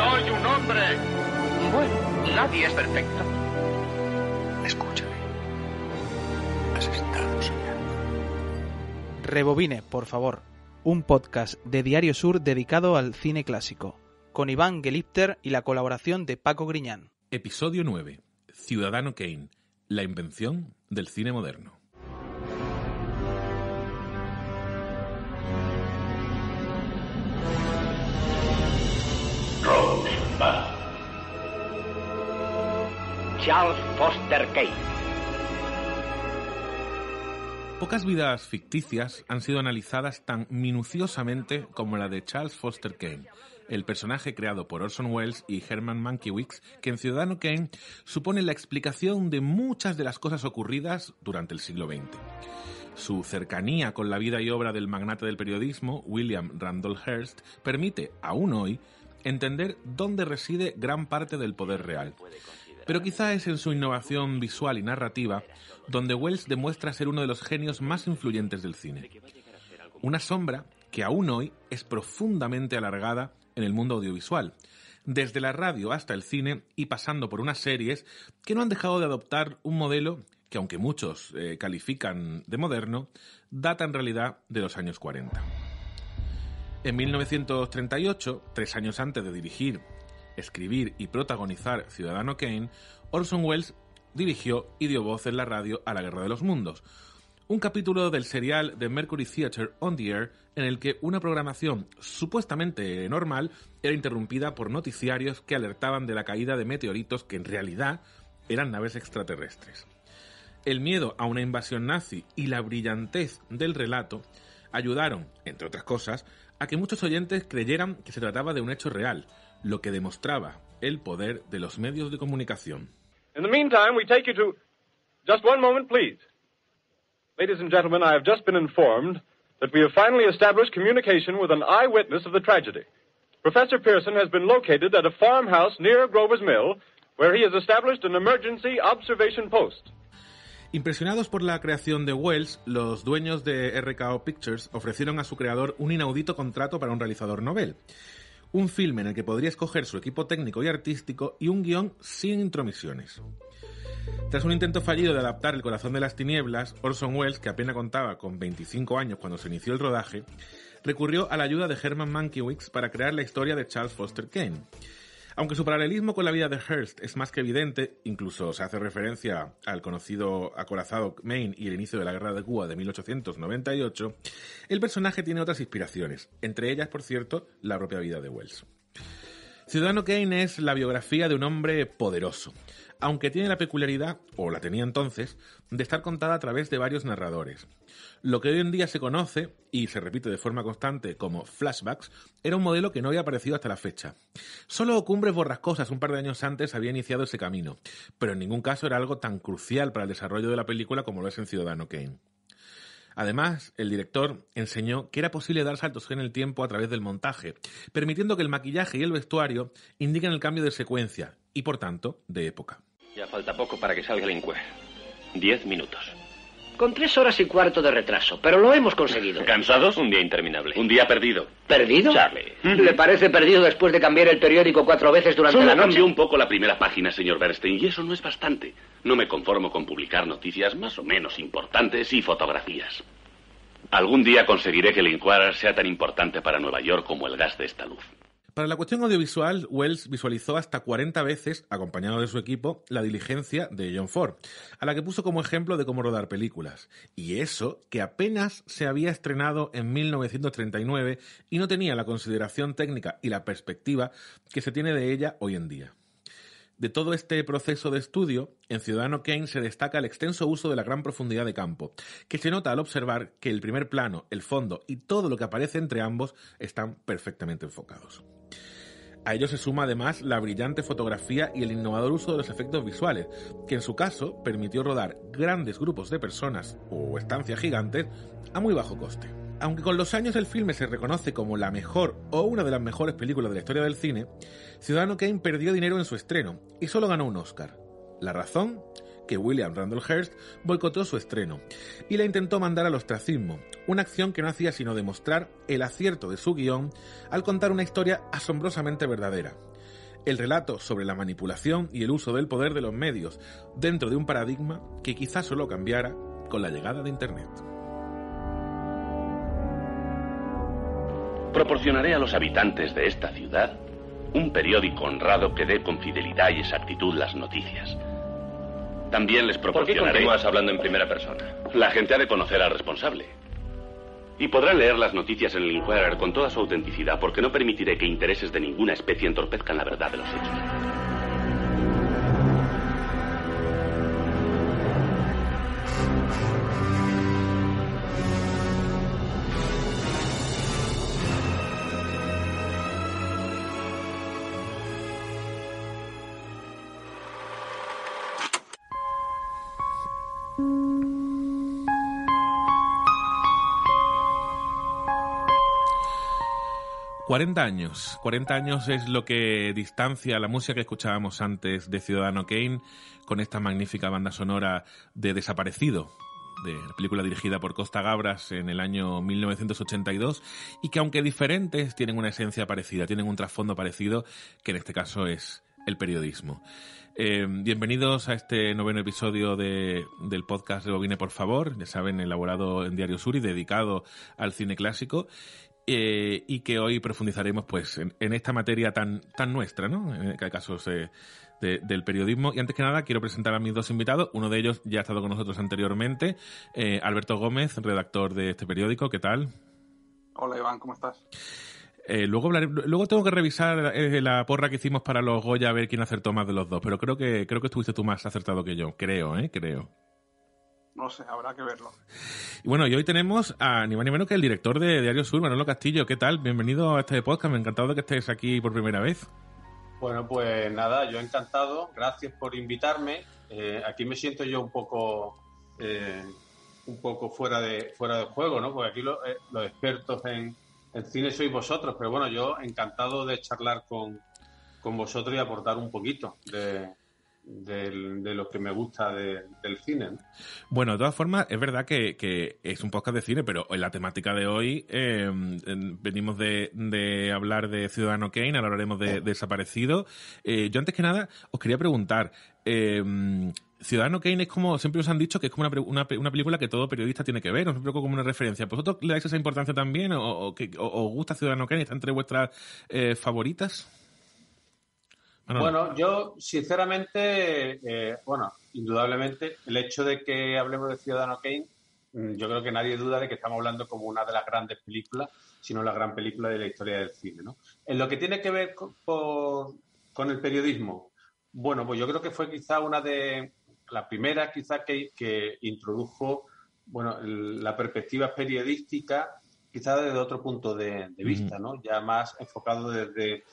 Soy un hombre. Bueno, nadie es perfecto. Escúchame. Has estado soñando. Rebobine, por favor. Un podcast de Diario Sur dedicado al cine clásico. Con Iván Gelipter y la colaboración de Paco Griñán. Episodio 9. Ciudadano Kane. La invención del cine moderno. Charles Foster Kane. Pocas vidas ficticias han sido analizadas tan minuciosamente como la de Charles Foster Kane, el personaje creado por Orson Welles y Herman Mankiewicz, que en Ciudadano Kane supone la explicación de muchas de las cosas ocurridas durante el siglo XX. Su cercanía con la vida y obra del magnate del periodismo, William Randolph Hearst, permite, aún hoy, entender dónde reside gran parte del poder real. Pero quizá es en su innovación visual y narrativa donde Wells demuestra ser uno de los genios más influyentes del cine. Una sombra que aún hoy es profundamente alargada en el mundo audiovisual, desde la radio hasta el cine y pasando por unas series que no han dejado de adoptar un modelo que, aunque muchos eh, califican de moderno, data en realidad de los años 40. En 1938, tres años antes de dirigir, escribir y protagonizar Ciudadano Kane, Orson Welles dirigió y dio voz en la radio a La Guerra de los Mundos, un capítulo del serial de Mercury Theatre on the Air en el que una programación supuestamente normal era interrumpida por noticiarios que alertaban de la caída de meteoritos que en realidad eran naves extraterrestres. El miedo a una invasión nazi y la brillantez del relato ayudaron, entre otras cosas, a que muchos oyentes creyeran que se trataba de un hecho real, lo que demostraba el poder de los medios de comunicación. In the meantime, we take you to. Just one moment, please. Ladies and gentlemen, I have just been informed that we have finally established communication with an eyewitness of the tragedy. Professor Pearson has been located at a farmhouse near Grover's Mill, where he has established an emergency observation post. Impresionados por la creación de Wells, los dueños de RKO Pictures ofrecieron a su creador un inaudito contrato para un realizador novel. Un filme en el que podría escoger su equipo técnico y artístico y un guion sin intromisiones. Tras un intento fallido de adaptar El corazón de las tinieblas, Orson Welles, que apenas contaba con 25 años cuando se inició el rodaje, recurrió a la ayuda de Herman Mankiewicz para crear la historia de Charles Foster Kane. Aunque su paralelismo con la vida de Hearst es más que evidente, incluso se hace referencia al conocido acorazado Maine y el inicio de la Guerra de Cuba de 1898, el personaje tiene otras inspiraciones, entre ellas, por cierto, la propia vida de Wells. Ciudadano Kane es la biografía de un hombre poderoso, aunque tiene la peculiaridad, o la tenía entonces, de estar contada a través de varios narradores. Lo que hoy en día se conoce, y se repite de forma constante como flashbacks, era un modelo que no había aparecido hasta la fecha. Solo Cumbres Borrascosas un par de años antes había iniciado ese camino, pero en ningún caso era algo tan crucial para el desarrollo de la película como lo es en Ciudadano Kane. Además, el director enseñó que era posible dar saltos en el tiempo a través del montaje, permitiendo que el maquillaje y el vestuario indiquen el cambio de secuencia y, por tanto, de época. Ya falta poco para que salga el encuentro. Diez minutos. Con tres horas y cuarto de retraso, pero lo hemos conseguido. ¿Cansados? Un día interminable. Un día perdido. ¿Perdido? Charlie. ¿Le parece perdido después de cambiar el periódico cuatro veces durante Solo la noche? cambió un poco la primera página, señor Bernstein, y eso no es bastante. No me conformo con publicar noticias más o menos importantes y fotografías. Algún día conseguiré que el Inquirer sea tan importante para Nueva York como el gas de esta luz. Para la cuestión audiovisual, Wells visualizó hasta 40 veces, acompañado de su equipo, la diligencia de John Ford, a la que puso como ejemplo de cómo rodar películas. Y eso que apenas se había estrenado en 1939 y no tenía la consideración técnica y la perspectiva que se tiene de ella hoy en día. De todo este proceso de estudio, en Ciudadano Kane se destaca el extenso uso de la gran profundidad de campo, que se nota al observar que el primer plano, el fondo y todo lo que aparece entre ambos están perfectamente enfocados. A ello se suma además la brillante fotografía y el innovador uso de los efectos visuales, que en su caso permitió rodar grandes grupos de personas o estancias gigantes a muy bajo coste. Aunque con los años el filme se reconoce como la mejor o una de las mejores películas de la historia del cine, Ciudadano Kane perdió dinero en su estreno y solo ganó un Oscar. La razón, que William Randall Hearst boicoteó su estreno y la intentó mandar al ostracismo, una acción que no hacía sino demostrar el acierto de su guion al contar una historia asombrosamente verdadera. El relato sobre la manipulación y el uso del poder de los medios dentro de un paradigma que quizás solo cambiara con la llegada de Internet. Proporcionaré a los habitantes de esta ciudad un periódico honrado que dé con fidelidad y exactitud las noticias. También les ¿Por qué proporcionaré... continúas hablando en primera persona? La gente ha de conocer al responsable. Y podrán leer las noticias en el Inquirer con toda su autenticidad, porque no permitiré que intereses de ninguna especie entorpezcan la verdad de los hechos. ...40 años. 40 años es lo que distancia la música que escuchábamos antes de Ciudadano Kane... ...con esta magnífica banda sonora de Desaparecido... De la película dirigida por Costa Gabras en el año 1982 y que aunque diferentes tienen una esencia parecida, tienen un trasfondo parecido, que en este caso es el periodismo. Eh, bienvenidos a este noveno episodio de, del podcast de Bobine, por favor. Ya saben, elaborado en Diario Sur y dedicado al cine clásico. Eh, y que hoy profundizaremos pues en, en esta materia tan, tan nuestra, ¿no? En el caso de, de- del periodismo. Y antes que nada, quiero presentar a mis dos invitados. Uno de ellos ya ha estado con nosotros anteriormente, eh, Alberto Gómez, redactor de este periódico. ¿Qué tal? Hola Iván, ¿cómo estás? Eh, luego, hablaré- luego tengo que revisar eh, la porra que hicimos para los Goya a ver quién acertó más de los dos, pero creo que creo que estuviste tú más acertado que yo, creo, ¿eh? Creo. No sé, habrá que verlo. Y bueno, y hoy tenemos a ni más ni menos que el director de Diario Sur, Manolo Castillo. ¿Qué tal? Bienvenido a este podcast, me ha encantado de que estés aquí por primera vez. Bueno, pues nada, yo encantado. Gracias por invitarme. Eh, aquí me siento yo un poco, eh, un poco fuera de fuera de juego, ¿no? Porque aquí lo- eh, los expertos en, en cine sois vosotros, pero bueno, yo encantado de charlar con, con vosotros y aportar un poquito de, del- de lo que me gusta de- del cine. ¿no? Bueno, de todas formas, es verdad que, que es un podcast de cine, pero en la temática de hoy eh, en- venimos de, de hablar de Ciudadano Kane, ahora hablaremos de, Desaparecido. Eh, yo antes que nada os quería preguntar, eh, Ciudadano Kane es como, siempre os han dicho que es como una, película que todo periodista tiene que ver, no siempre como una referencia. ¿Vosotros le dais esa importancia también o, o que, o- os gusta Ciudadano Kane? ¿Está entre vuestras eh, favoritas? Manolo. Bueno, yo sinceramente, eh, bueno, indudablemente, el hecho de que hablemos de Ciudadano Kane, mm, yo creo que nadie duda de que estamos hablando como una de las grandes películas, sino la gran película de la historia del cine, ¿no? En lo que tiene que ver con, por- con el periodismo, bueno, pues yo creo que fue quizá una de las primeras, quizá que, que introdujo, bueno, el- la perspectiva periodística, quizá desde otro punto de, de vista, ¿no? Ya más enfocado desde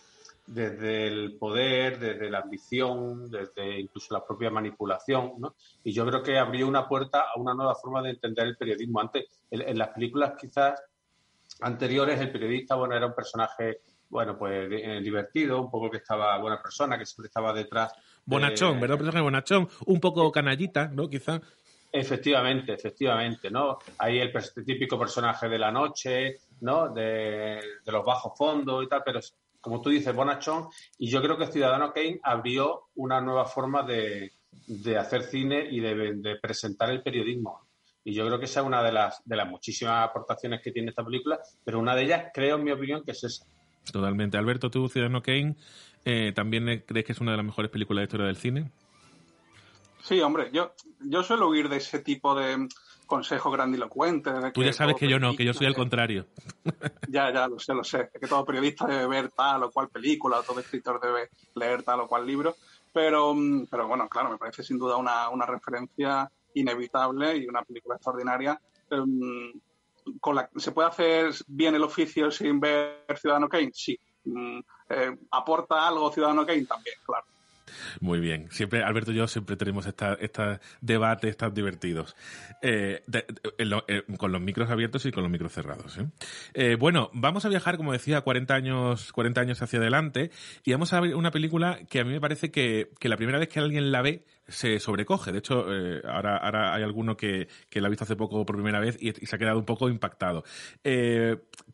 desde el poder, desde la ambición, desde incluso la propia manipulación, ¿no? Y yo creo que abrió una puerta a una nueva forma de entender el periodismo. Antes, en, en las películas quizás anteriores, el periodista, bueno, era un personaje, bueno, pues eh, divertido, un poco que estaba buena persona, que siempre estaba detrás. de- Bonachón, ¿verdad? Personaje bonachón, un poco canallita, ¿no? Quizá. Efectivamente, efectivamente, ¿no? Ahí el típico personaje de la noche, ¿no? De, de los bajos fondos y tal, pero como tú dices, Bonachón, y yo creo que Ciudadano Kane abrió una nueva forma de, de hacer cine y de, de presentar el periodismo. Y yo creo que esa es una de las, de las muchísimas aportaciones que tiene esta película, pero una de ellas, creo, en mi opinión, que es esa. Totalmente. Alberto, tú, Ciudadano Kane, eh, ¿también crees que es una de las mejores películas de la historia del cine? Sí, hombre, yo, yo suelo huir de ese tipo de consejos grandilocuentes. de Tú que ya sabes que yo no, que yo soy al contrario. Ya, ya, lo sé, lo sé. Que todo periodista debe ver tal o cual película, o todo escritor debe leer tal o cual libro. Pero, mm, pero bueno, claro, me parece sin duda una, una referencia inevitable y una película extraordinaria. Em, con la, ¿Se puede hacer bien el oficio sin ver Ciudadano Kane? Sí. Mm, eh, ¿Aporta algo Ciudadano Kane? También, claro. Muy bien. Siempre, Alberto y yo siempre tenemos estos esta debates tan divertidos. Eh, eh, con los micros abiertos y con los micros cerrados. ¿eh? bueno, vamos a viajar, como decía, 40 años, 40 años hacia adelante y vamos a ver una película que a mí me parece que, que la primera vez que alguien la ve se sobrecoge. De hecho, ahora, ahora hay alguno que, que la ha visto hace poco por primera vez y, se ha quedado un poco impactado.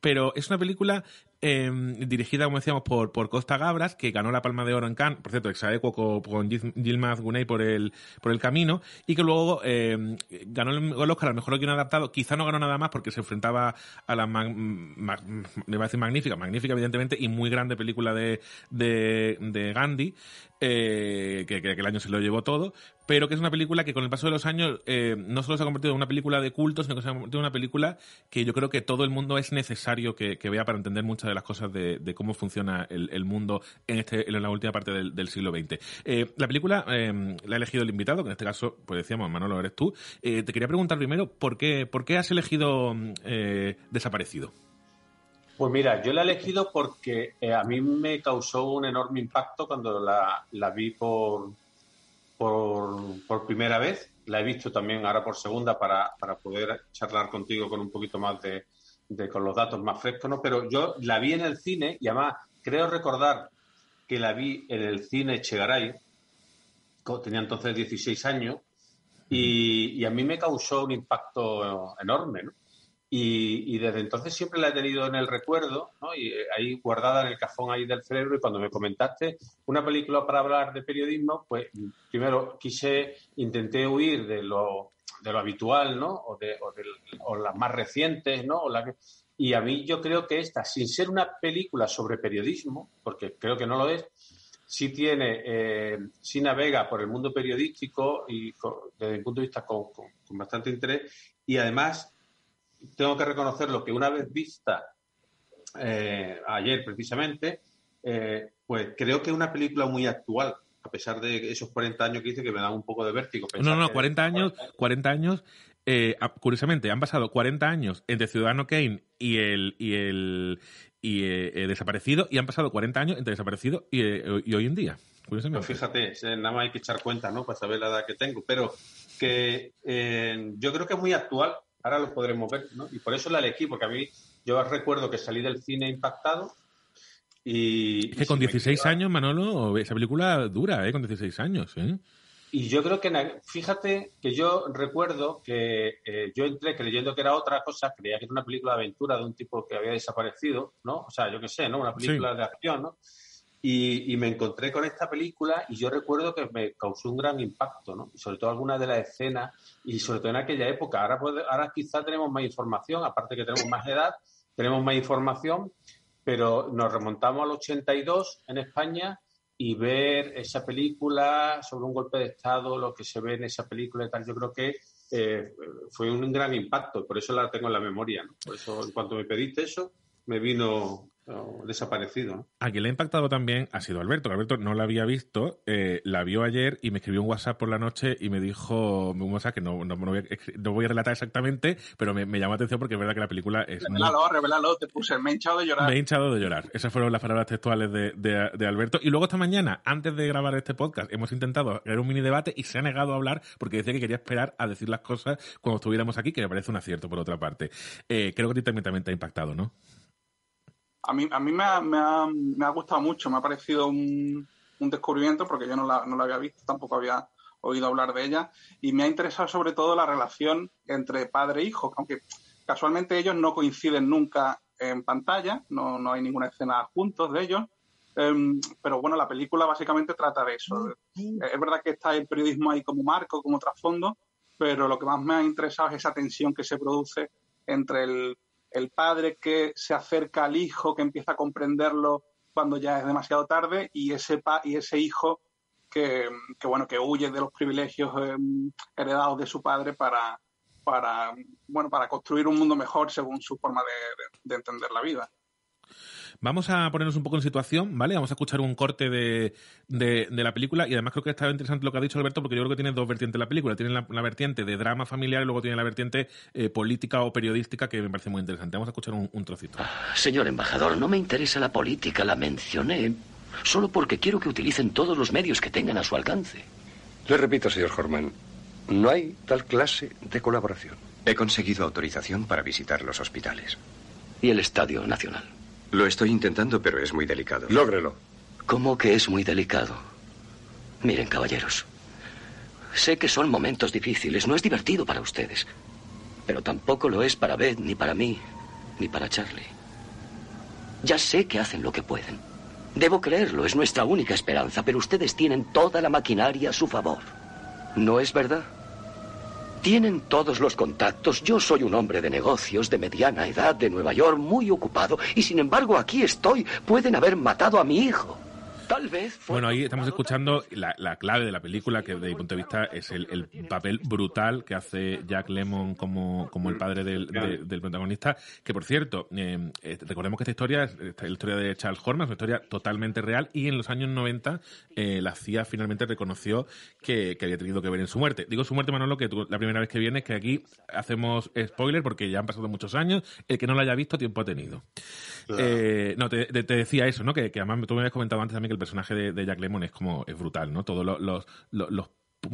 pero es una película Em, dirigida, como decíamos, por, por Costa Gabras, que ganó la Palma de Oro en Cannes, por cierto, exaequo con, con Gilmaz Guney por el, por el camino, y que luego em, ganó el Oscar al mejor guion adaptado. Quizá no ganó nada más porque se enfrentaba a la, me va a decir magnífica, magnífica evidentemente, y muy grande película de, de, de Gandhi, eh, que, que, el año se lo llevó todo, pero que es una película que con el paso de los años eh, no solo se ha convertido en una película de culto, sino que se ha convertido en una película que yo creo que todo el mundo es necesario que, vea para entender muchas de las cosas de, cómo funciona el, mundo en, este, en la última parte del, siglo XX. Eh, la película la ha elegido el invitado, que en este caso, pues decíamos, Manolo, eres tú. te quería preguntar primero, ¿por qué, por qué has elegido Desaparecido? Pues mira, yo la he elegido porque eh, a mí me causó un enorme impacto cuando la, vi por, por, primera vez. La he visto también ahora por segunda para, poder charlar contigo con un poquito más de, con los datos más frescos, ¿no? Pero yo la vi en el cine y además creo recordar que la vi en el cine Chegaray, tenía entonces 16 años, y, y a mí me causó un impacto enorme, ¿no? Y, desde entonces siempre la he tenido en el recuerdo, ¿no? y eh, ahí guardada en el cajón ahí del cerebro. Y cuando me comentaste una película para hablar de periodismo, pues primero quise, intenté huir de lo, de lo habitual, ¿no? O de, o las más recientes, ¿no? O la y a mí yo creo que esta, sin ser una película sobre periodismo, porque creo que no lo es, sí tiene, eh, sí navega por el mundo periodístico y desde mi punto de vista con, con bastante interés y además tengo que reconocer lo que una vez vista eh, ayer precisamente, eh, pues creo que es una película muy actual, a pesar de esos 40 años que dice que me dan un poco de vértigo. No, no, 40 años, 40 años, eh, curiosamente, han pasado 40 años entre Ciudadano Kane y el, y el y, desaparecido, y han pasado 40 años entre desaparecido y, hoy en día. Curiosamente. Pues fíjate, nada más hay que echar cuenta, ¿no? Para saber la edad que tengo, pero que yo creo que es muy actual ahora lo podremos ver, ¿no? Y por eso la elegí, porque a mí, yo recuerdo que salí del cine impactado y... Es que con 16 años, Manolo, esa película dura, ¿eh? Con 16 años, ¿eh? Y yo creo que, fíjate que yo recuerdo que eh, yo entré creyendo que era otra cosa, creía que era una película de aventura de un tipo que había desaparecido, ¿no? O sea, yo qué sé, ¿no? Una película de acción, ¿no? Y, me encontré con esta película y yo recuerdo que me causó un gran impacto, ¿no? sobre todo algunas de las escenas y sobre todo en aquella época. Ahora, ahora quizá tenemos más información, aparte que tenemos más edad, tenemos más información, pero nos remontamos al 82 en España y ver esa película sobre un golpe de Estado, lo que se ve en esa película y tal, yo creo que eh, fue un gran impacto, por eso la tengo en la memoria. ¿no? Por eso, en cuanto me pediste eso, me vino desaparecido. A quien le ha impactado también ha sido Alberto. Alberto no la había visto, eh, la vio ayer y me escribió un WhatsApp por la noche y me dijo un WhatsApp que no, no, voy, a, relatar exactamente, pero me, llamó la atención porque es verdad que la película es. Revelalo, revelalo, te puse, me he hinchado de llorar. Me he hinchado de llorar. Esas fueron las palabras textuales de, Alberto. Y luego esta mañana, antes de grabar este podcast, hemos intentado hacer un mini debate y se ha negado a hablar porque decía que quería esperar a decir las cosas cuando estuviéramos aquí, que me parece un acierto por otra parte. Eh, creo que a ti también, también te ha impactado, ¿no? A mí, a mí me, ha, me, ha, me ha gustado mucho, me ha parecido un, un descubrimiento porque yo no la, no la había visto, tampoco había oído hablar de ella y me ha interesado sobre todo la relación entre padre e hijo, aunque casualmente ellos no coinciden nunca en pantalla, no, no hay ninguna escena juntos de ellos, em, pero bueno, la película básicamente trata de eso. Es verdad que está el periodismo ahí como marco, como trasfondo, pero lo que más me ha interesado es esa tensión que se produce entre el, el padre que se acerca al hijo, que empieza a comprenderlo cuando ya es demasiado tarde, y ese, pa y ese hijo que, bueno, que huye de los privilegios em, heredados de su padre para, para, bueno, para construir un mundo mejor según su forma de, entender la vida. Vamos a ponernos un poco en situación, ¿vale? Vamos a escuchar un corte de, de, la película y además creo que está interesante lo que ha dicho Alberto porque yo creo que tiene dos vertientes la película. Tiene la, vertiente de drama familiar y luego tiene la vertiente eh, política o periodística que me parece muy interesante. Vamos a escuchar un, trocito. Señor embajador, no me interesa la política, la mencioné solo porque quiero que utilicen todos los medios que tengan a su alcance. Le repito, señor Horman, no hay tal clase de colaboración. He conseguido autorización para visitar los hospitales. ¿Y el Estadio Nacional? Lo estoy intentando, pero es muy delicado. Lógrelo. ¿Cómo que es muy delicado? Miren, caballeros. Sé que son momentos difíciles. No es divertido para ustedes. Pero tampoco lo es para Beth, ni para mí, ni para Charlie. Ya sé que hacen lo que pueden. Debo creerlo, es nuestra única esperanza, pero ustedes tienen toda la maquinaria a su favor. ¿No es verdad? Tienen todos los contactos. Yo soy un hombre de negocios de mediana edad de Nueva York, muy ocupado, y sin embargo aquí estoy. Pueden haber matado a mi hijo. Tal vez. Bueno, ahí estamos escuchando la, clave de la película, que desde mi punto de vista es el, papel brutal que hace Jack Lemmon como, como el padre del, protagonista. Que por cierto, eh, eh, recordemos que esta historia es la historia de Charles Horman, es una historia totalmente real y en los años 90 eh, la CIA finalmente reconoció que, había tenido que ver en su muerte. Digo su muerte, Manolo, que la primera vez que vienes, que aquí hacemos spoiler porque ya han pasado muchos años. El que no lo haya visto, tiempo ha tenido. no, te, decía eso, ¿no? Que, que además tú me habías comentado antes también el personaje de, Jack Lemmon es como, es brutal, ¿no? Todos los,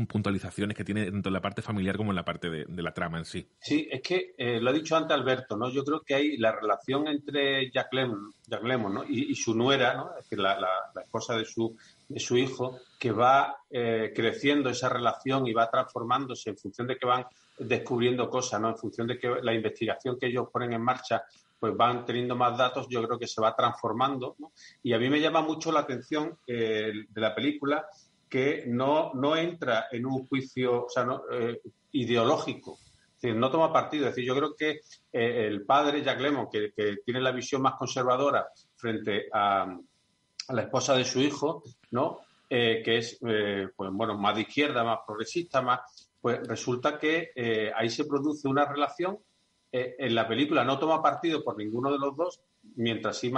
puntualizaciones que tiene tanto en la parte familiar como en la parte de, la trama en sí. Sí, es que eh, lo ha dicho antes Alberto, ¿no? Yo creo que hay la relación entre Jack Lemmon, Jack ¿no? y, su nuera, ¿no? Es decir, la, la, esposa de su, de su hijo, que va eh, creciendo esa relación y va transformándose en función de que van descubriendo cosas, ¿no? En función de que la investigación que ellos ponen en marcha pues van teniendo más datos, yo creo que se va transformando. Y a mí me llama mucho la atención eh, de la película que no, no entra en un juicio o sea, eh, ideológico, es decir, no toma partido. Es decir, yo creo que eh, el padre Jack Lemmon, que, tiene la visión más conservadora frente a, la esposa de su hijo, ¿no? que es pues, bueno, más de izquierda, más progresista, más, pues resulta que ahí se produce una relación eh, en la película no toma partido por ninguno de los dos, mientras sí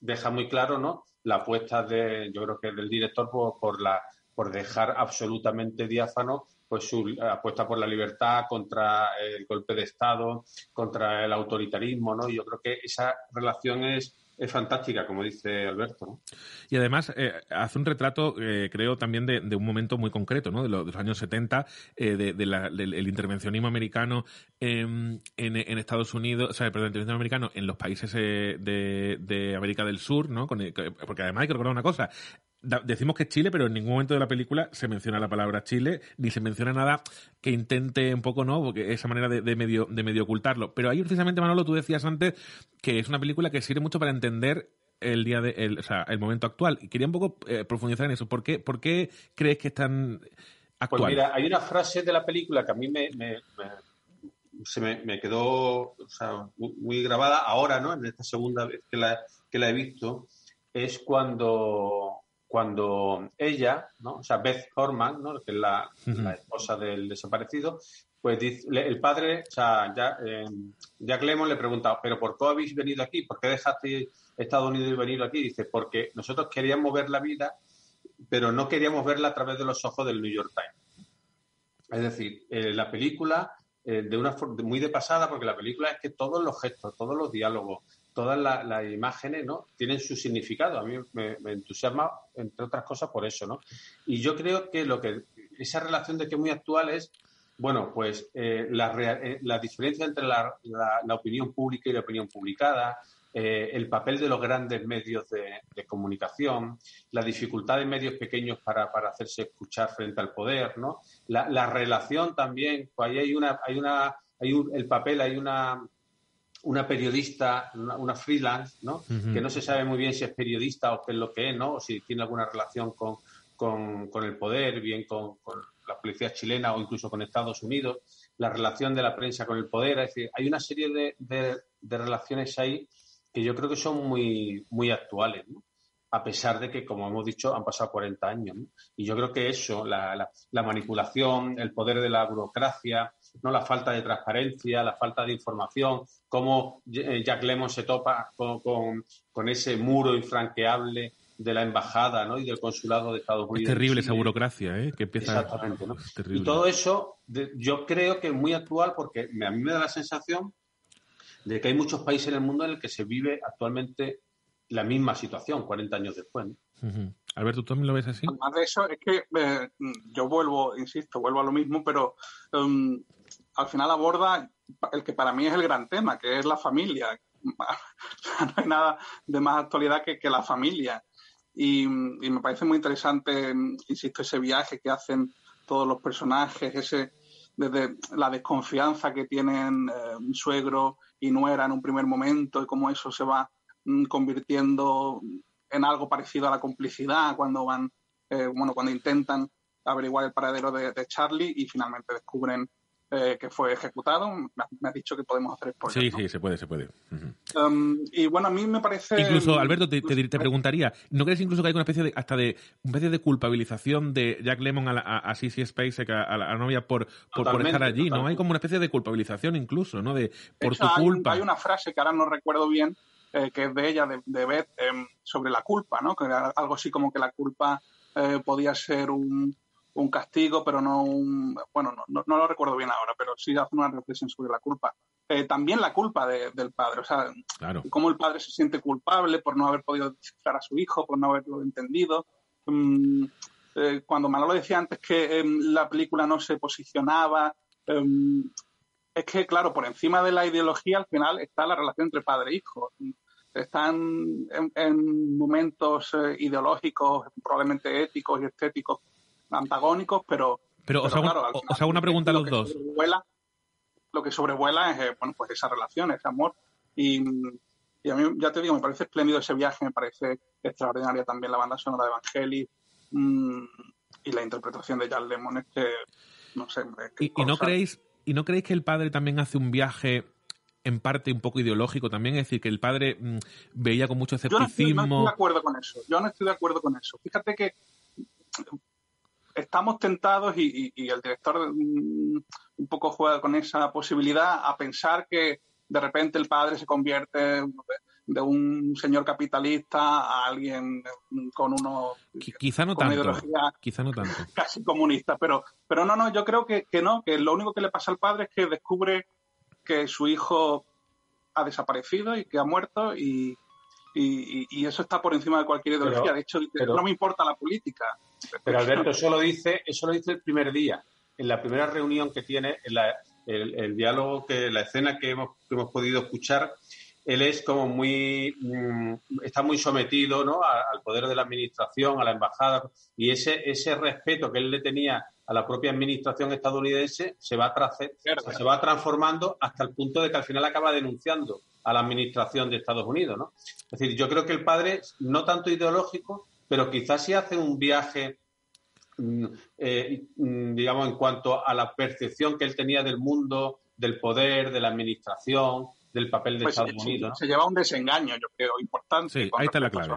deja muy claro ¿no? la apuesta de, yo creo que del director por, la, por dejar absolutamente diáfano pues su apuesta por la libertad contra el golpe de Estado, contra el autoritarismo, ¿no? Yo creo que esa relación es es fantástica, como dice Alberto. Y además eh, hace un retrato, eh, creo, también de, un momento muy concreto, ¿no? de, los, años 70, eh, de, del intervencionismo americano en, en, Estados Unidos, o sea, perdón, el intervencionismo americano en los países de, América del Sur, ¿no? porque además hay que recordar una cosa, decimos que es Chile, pero en ningún momento de la película se menciona la palabra Chile, ni se menciona nada que intente un poco, ¿no? Porque esa manera de, medio, de medio ocultarlo. Pero ahí precisamente, Manolo, tú decías antes que es una película que sirve mucho para entender el día de, el, o sea, el momento actual. Y quería un poco eh, profundizar en eso. ¿Por qué, ¿Por qué crees que es tan actual? Pues mira, hay una frase de la película que a mí me, se me, quedó muy, grabada ahora, ¿no? En esta segunda vez que la, que la he visto, es cuando cuando ella, ¿no? o sea, Beth Horman, ¿no? que es la, esposa del desaparecido, pues dice, el padre, o sea, eh, Jack, Lemmon le pregunta, ¿pero por qué habéis venido aquí? ¿Por qué dejaste Estados Unidos y venido aquí? Dice, porque nosotros queríamos ver la vida, pero no queríamos verla a través de los ojos del New York Times. Es decir, eh, la película, eh, de una muy de pasada, porque la película es que todos los gestos, todos los diálogos, todas las imágenes ¿no? tienen su significado. A mí me, entusiasma, entre otras cosas, por eso. ¿no? Y yo creo que lo que esa relación de que es muy actual es, bueno, pues eh, eh, la, diferencia entre la, opinión pública y la opinión publicada, eh, el papel de los grandes medios de, comunicación, la dificultad de medios pequeños para, hacerse escuchar frente al poder, ¿no? La, relación también, pues ahí hay una, hay una, hay un, el papel, hay una una periodista, una, freelance, ¿no? Que no se sabe muy bien si es periodista o qué es lo que es, ¿no? O si tiene alguna relación con, con, el poder, bien con, la policía chilena o incluso con Estados Unidos, la relación de la prensa con el poder. Es decir, hay una serie de, de, relaciones ahí que yo creo que son muy, muy actuales, ¿no? a pesar de que, como hemos dicho, han pasado 40 años. ¿no? Y yo creo que eso, la, la, manipulación, el poder de la burocracia, ¿no? La falta de transparencia, la falta de información, cómo eh, Jack Lemmon se topa con, ese muro infranqueable de la embajada ¿no? y del consulado de Estados Unidos. Es terrible esa burocracia, ¿eh? Que empieza Exactamente, ¿no? Y todo eso yo creo que es muy actual porque a mí me da la sensación de que hay muchos países en el mundo en el que se vive actualmente la misma situación 40 años después. Alberto, ¿tú también lo ves así? Además de eso, es que eh, yo vuelvo, insisto, vuelvo a lo mismo, pero um, al final aborda el que para mí es el gran tema, que es la familia. no hay nada de más actualidad que, que la familia. Y, me parece muy interesante, insisto, ese viaje que hacen todos los personajes, ese desde la desconfianza que tienen eh, suegro y nuera en un primer momento y cómo eso se va mm, convirtiendo en algo parecido a la complicidad cuando van, eh, bueno, cuando intentan averiguar el paradero de, Charlie y finalmente descubren eh, que fue ejecutado. Me has dicho que podemos hacer spoilers. Sí, sí, se puede, se puede. Um, y bueno, a mí me parece. Incluso, Alberto, te, preguntaría, ¿no crees incluso que hay una especie de, hasta de, una especie de culpabilización de Jack Lemmon a, la, a, a Spacek, a, la novia, por, por, estar allí, ¿no? Hay como una especie de culpabilización incluso, ¿no? De, por tu culpa. Hay una frase que ahora no recuerdo bien, eh, que es de ella, de, de Beth, em, sobre la culpa, ¿no? Que era algo así como que la culpa eh, podía ser un, un castigo, pero no un... Bueno, no, no, lo recuerdo bien ahora, pero sí hace una reflexión sobre la culpa. Eh, también la culpa del padre, o sea, cómo el padre se siente culpable por no haber podido descifrar a su hijo, por no haberlo entendido. Mm, eh, cuando Manolo decía antes que em, la película no se posicionaba, em, es que, claro, por encima de la ideología al final está la relación entre padre e hijo. Están en, momentos eh, ideológicos, probablemente éticos y estéticos antagónicos, pero... Pero, os, hago, una pregunta a los dos. lo que sobrevuela es, eh, bueno, pues esa relación, ese amor. Y, a mí, ya te digo, me parece espléndido ese viaje, me parece extraordinaria también la banda sonora de Evangelis mm, y la interpretación de Jan Lemon, es que, no sé... ¿Y, no creéis, ¿Y no creéis que el padre también hace un viaje en parte un poco ideológico también, es decir, que el padre mm, veía con mucho escepticismo. Yo no estoy, de acuerdo con eso. Yo no estoy de acuerdo con eso. Fíjate que estamos tentados y, el director mm, un poco juega con esa posibilidad a pensar que de repente el padre se convierte de un señor capitalista a alguien con uno quizá no tanto quizá no tanto. casi comunista pero pero no no yo creo que, que no que lo único que le pasa al padre es que descubre que su hijo ha desaparecido y que ha muerto y, y, eso está por encima de cualquier ideología. de hecho, no me importa la política. Pero Alberto, eso lo dice, eso lo dice el primer día, en la primera reunión que tiene, en el, diálogo, que la escena que hemos, hemos podido escuchar, él es como muy, mm, está muy sometido ¿no? al poder de la administración, a la embajada, y ese, ese respeto que él le tenía a la propia administración estadounidense se va, se va transformando hasta el punto de que al final acaba denunciando a la administración de Estados Unidos. ¿no? Es decir, yo creo que el padre, no tanto ideológico, pero quizás si hace un viaje, mm, eh, mm, digamos, en cuanto a la percepción que él tenía del mundo, del poder, de la administración, del papel de pues Estados Unidos. Se lleva un desengaño, yo creo, importante. Sí, ahí está la clave.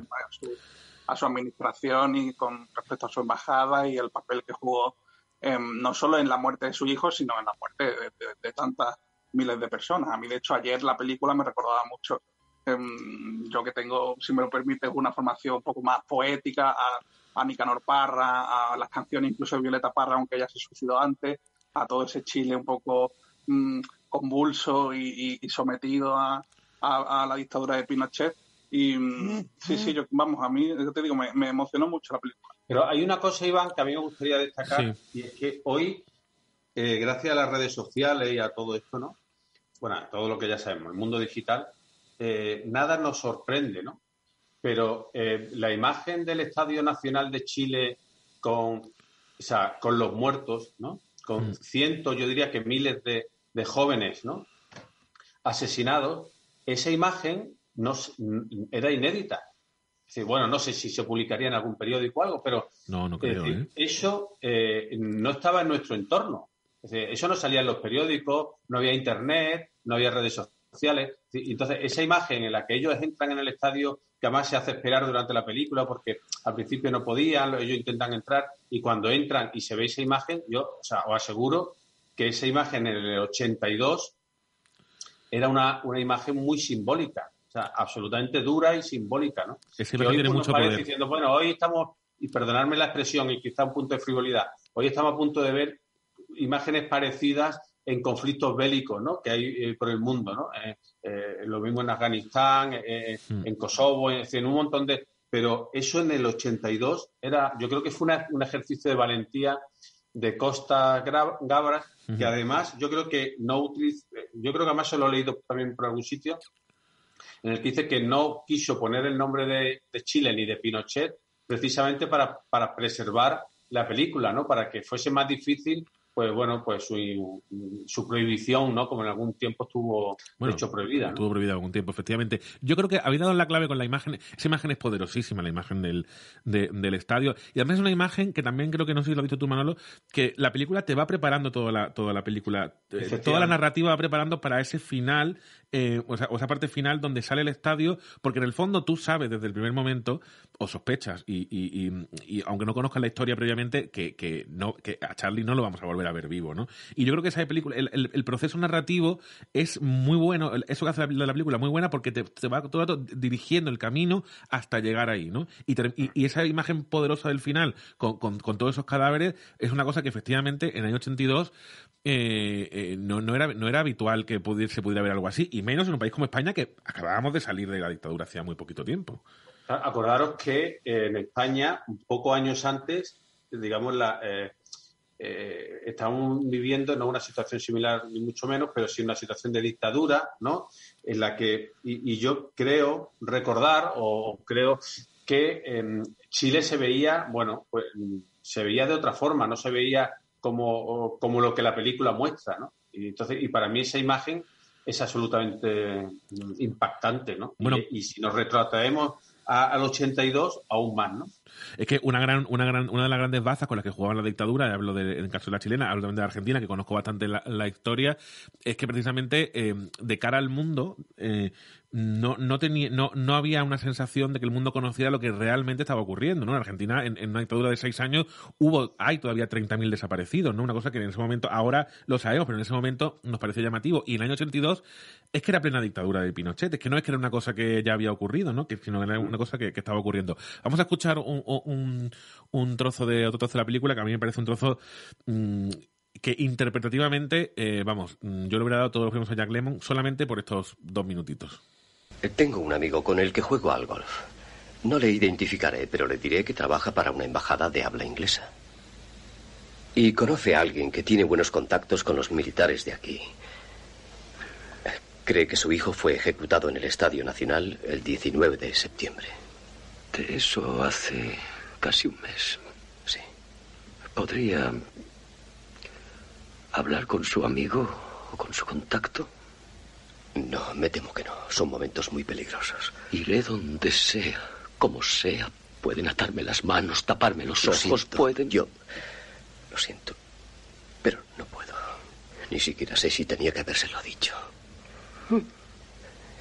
A su, administración y con respecto a su embajada y el papel que jugó no solo en la muerte de su hijo, sino en la muerte de tantas miles de personas. A mí, de hecho, ayer la película me recordaba mucho Em, yo que tengo, si me lo permite, una formación un poco más poética, a, a Nicanor Parra, a las canciones incluso de Violeta Parra, aunque ella se suicidó antes, a todo ese Chile un poco mm, convulso y, sometido a, la dictadura de Pinochet. Y mm, sí, sí, yo, vamos, a mí, yo te digo, me, emocionó mucho la película. Pero hay una cosa, Iván, que a mí me gustaría destacar, y es que hoy, eh, gracias a las redes sociales y a todo esto, ¿no? Bueno, a todo lo que ya sabemos, el mundo digital, eh, nada nos sorprende, ¿no? Pero eh, la imagen del Estadio Nacional de Chile con, con los muertos, ¿no? Con mm. cientos, yo diría que miles de, jóvenes, ¿no? Asesinados, esa imagen no, era inédita. bueno, no sé si se publicaría en algún periódico o algo, pero no, no creo, ¿eh? eso no estaba en nuestro entorno. eso no salía en los periódicos, no había internet, no había redes sociales sociales. Entonces, esa imagen en la que ellos entran en el estadio, que además se hace esperar durante la película porque al principio no podían, ellos intentan entrar y cuando entran y se ve esa imagen, yo o sea, os aseguro que esa imagen en el 82 era una, una imagen muy simbólica, o sea, absolutamente dura y simbólica, ¿no? Ese que hoy tiene pues, mucho poder. diciendo, bueno, hoy estamos, y perdonadme la expresión, y quizá un punto de frivolidad, hoy estamos a punto de ver imágenes parecidas en conflictos bélicos ¿no? que hay eh, por el mundo. ¿no? Eh, eh, lo mismo en Afganistán, eh, Mm. en Kosovo, en, en un montón de... Pero eso en el 82 era, yo creo que fue una- un ejercicio de valentía de Costa Gabras, que además yo creo que no utiliza, yo creo que además se lo he leído también por algún sitio, en el que dice que no quiso poner el nombre de, de Chile ni de Pinochet precisamente para, para preservar la película, ¿no? Para que fuese más difícil, pues bueno, pues su, su prohibición, ¿no? Como en algún tiempo estuvo, de hecho, prohibida, ¿no? Estuvo prohibida algún tiempo, efectivamente. Yo creo que habéis dado la clave con la imagen. Esa imagen es poderosísima, la imagen del, de- del estadio. Y además es una imagen que también creo que, no sé si lo has visto tú, Manolo, que la película te va preparando toda la, toda la película. eh. Toda la narrativa va preparando para ese final, eh, o, esa parte final donde sale el estadio, porque en el fondo tú sabes desde el primer momento, o sospechas, y, y- y- aunque no conozcas la historia previamente, que, que, no, que a Charlie no lo vamos a volver a ver vivo, ¿no? Y yo creo que esa película, el, el- proceso narrativo es muy bueno, eso que hace la, la película muy buena porque te, te va todo el rato dirigiendo el camino hasta llegar ahí, ¿no? Y, y- esa imagen poderosa del final con, con- con todos esos cadáveres es una cosa que efectivamente en el año 82 eh, eh, no, no, era, no era habitual que se pudiera ver algo así, menos en un país como España que acabábamos de salir de la dictadura hacía muy poquito tiempo. Acordaros que eh, en España, pocos años antes, digamos, la, eh, eh, viviendo no una situación similar ni mucho menos, pero sí una situación de dictadura, ¿no? En la que, y, y yo creo recordar o creo que en Chile se veía, bueno, pues se veía de otra forma, no se veía como, como lo que la película muestra, ¿no? Y entonces, y para mí esa imagen es absolutamente mm, impactante, ¿no? Bueno. y, y si nos retrotraemos al 82, aún más, ¿no? Es que una gran, una gran, una de las grandes bazas con las que jugaban la dictadura, hablo de, en el caso de la chilena, hablo también de la argentina, que conozco bastante la, historia, es que precisamente eh, de cara al mundo eh, no, no, tenía, no, no había una sensación de que el mundo conociera lo que realmente estaba ocurriendo, ¿no? En Argentina, en, una dictadura de seis años, hubo, hay todavía 30.000 desaparecidos, ¿no? Una cosa que en ese momento, ahora lo sabemos, pero en ese momento nos pareció llamativo. Y en el año 82 es que era plena dictadura de Pinochet, es que no es que era una cosa que ya había ocurrido, ¿no? Que, sino que era una cosa que, que estaba ocurriendo. Vamos a escuchar un, trozo de otro trozo de la película que a mí me parece un trozo mm, que interpretativamente, eh, vamos, mm, yo le hubiera dado todos los premios a Jack Lemmon solamente por estos dos minutitos. Tengo un amigo con el que juego al golf. No le identificaré, pero le diré que trabaja para una embajada de habla inglesa. Y conoce a alguien que tiene buenos contactos con los militares de aquí. Cree que su hijo fue ejecutado en el Estadio Nacional el 19 de septiembre. De eso hace casi un mes. Sí. ¿Podría hablar con su amigo o con su contacto? No, me temo que no. Son momentos muy peligrosos. Iré donde sea, como sea. Pueden atarme las manos, taparme los Lo ojos, siento. pueden. Yo lo siento, pero no puedo. Ni siquiera sé si tenía que habérselo dicho.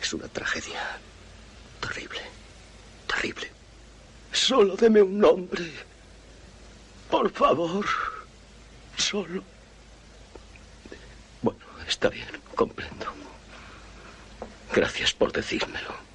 Es una tragedia terrible, terrible. Solo deme un nombre. Por favor. Solo. Bueno, está bien, comprendo. Gracias por decírmelo.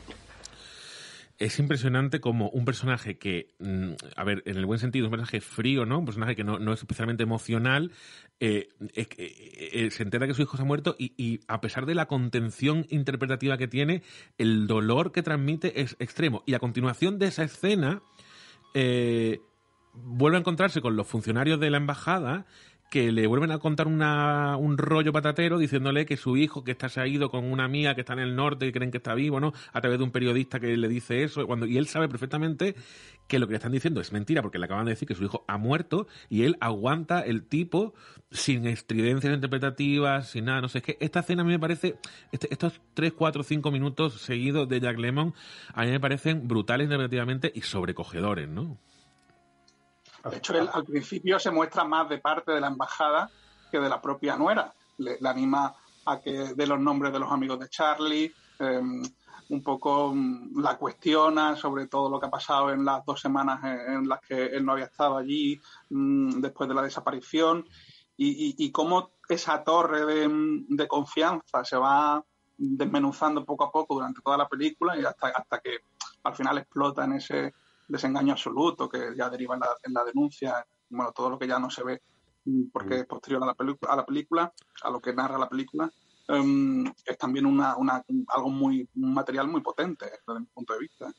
Es impresionante como un personaje que, mm, a ver, en el buen sentido, un personaje frío, ¿no? Un personaje que no, no es especialmente emocional, eh, eh, eh, se entera que su hijo se ha muerto y, y a pesar de la contención interpretativa que tiene, el dolor que transmite es extremo. Y a continuación de esa escena, vuelve a encontrarse con los funcionarios de la embajada que le vuelven a contar una, un rollo patatero diciéndole que su hijo que está se ha ido con una amiga que está en el norte y creen que está vivo, ¿no? A través de un periodista que le dice eso, cuando, y él sabe perfectamente que lo que le están diciendo es mentira, porque le acaban de decir que su hijo ha muerto y él aguanta el tipo sin estridencias interpretativas, sin nada, no sé, es que esta escena a mí me parece, este- estos 3, 4, 5 minutos seguidos de Jack Lemmon, a mí me parecen brutales interpretativamente y sobrecogedores, ¿no? De hecho, él al principio se muestra más de parte de la embajada que de la propia nuera. Le, le anima a que dé los nombres de los amigos de Charlie, eh, un poco mm, la cuestiona sobre todo lo que ha pasado en las dos semanas en, en las que él no había estado allí mm, después de la desaparición y, y- y cómo esa torre de, confianza se va desmenuzando poco a poco durante toda la película y hasta, hasta que al final explota en ese desengaño absoluto que ya deriva en la, denuncia, bueno, todo lo que ya no se ve mm, porque es posterior a la, a la película, a lo que narra la película, em, es también una, una, algo muy, un material muy potente desde mi punto de vista.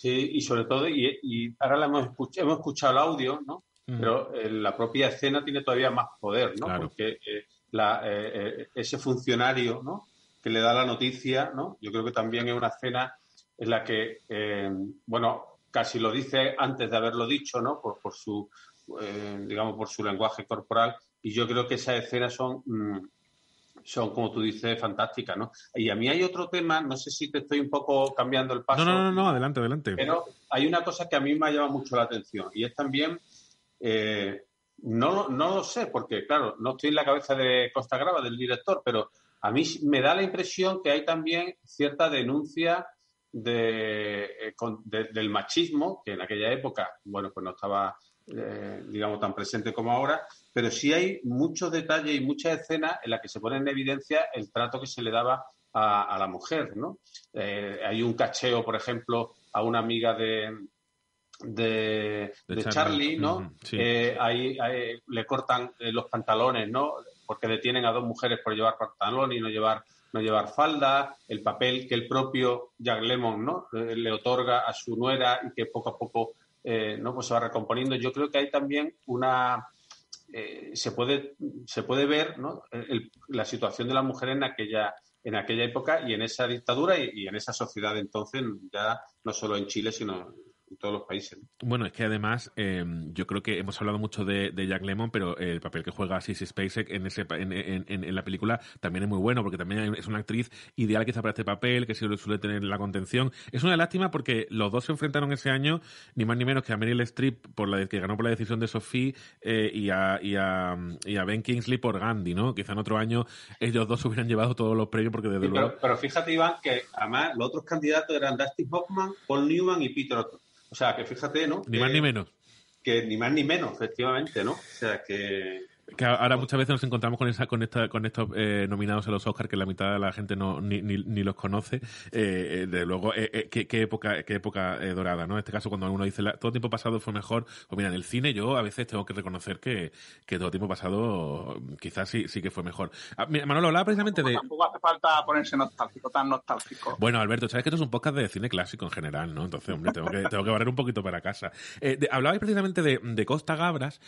Sí, y sobre todo, y, ahora la hemos, escuchado, hemos escuchado el audio, ¿no? Pero eh, la propia escena tiene todavía más poder, ¿no? Porque eh, la, eh, ese funcionario, ¿no? Que le da la noticia, ¿no? Yo creo que también es una escena en la que, bueno, casi lo dice antes de haberlo dicho, ¿no? Por, por su, digamos, por su lenguaje corporal. Y yo creo que esas escenas son, mm, son, como tú dices, fantásticas, ¿no? Y a mí hay otro tema, no sé si te estoy un poco cambiando el paso. No, no, no, adelante, adelante. Pero hay una cosa que a mí me ha llamado mucho la atención y es también, eh, no, no lo sé, porque claro, no estoy en la cabeza de Costa Grava, del director, pero a mí me da la impresión que hay también cierta denuncia de, eh, del machismo, que en aquella época, bueno, pues no estaba, eh, digamos, tan presente como ahora, pero sí hay muchos detalles y muchas escenas en las que se pone en evidencia el trato que se le daba a, la mujer, ¿no? Eh, hay un cacheo, por ejemplo, a una amiga de, de, Charlie. ¿no? ahí, le cortan los pantalones, ¿no? Porque detienen a dos mujeres por llevar pantalón y no llevar no llevar falda, el papel que el propio Jack Lemon ¿no? Eh, le otorga a su nuera y que poco a poco eh, ¿no? pues se va recomponiendo. Yo creo que hay también una... Eh, se, puede, se puede ver ¿no? la situación de la mujer en aquella, en aquella época y en esa dictadura y, y en esa sociedad entonces, ya no solo en Chile, sino todos los países. Bueno, es que además eh, yo creo que hemos hablado mucho de, Jack Lemmon, pero el papel que juega Sissy Spacek en, ese, en, en, la película también es muy bueno, porque también es una actriz ideal quizá para este papel, que suele, suele tener la contención. Es una lástima porque los dos se enfrentaron ese año, ni más ni menos que a Meryl Streep, por la, que ganó por la decisión de Sophie, eh, y, a, y, a, y a Ben Kingsley por Gandhi, ¿no? Quizá en otro año ellos dos hubieran llevado todos los premios, porque desde luego... Pero, fíjate, Iván, que además los otros candidatos eran Dustin Hoffman, Paul Newman y Peter Otto. O sea, que fíjate, ¿no? Ni más ni menos. Que ni más ni menos, efectivamente, ¿no? O sea, que que ahora muchas veces nos encontramos con esa con esta con estos eh, nominados a los Oscars que la mitad de la gente no ni, ni, ni los conoce. Eh, eh de luego eh, eh, qué, qué, época qué época dorada no en este caso cuando uno dice la, todo tiempo pasado fue mejor pues mira en el cine yo a veces tengo que reconocer que, que todo tiempo pasado quizás sí sí que fue mejor. Ah, Manolo hablaba precisamente de tampoco hace falta ponerse nostálgico tan nostálgico. Bueno Alberto sabes que esto es un podcast de cine clásico en general no entonces hombre tengo que tengo que barrer un poquito para casa. Hablabais precisamente de, de Costa Gabras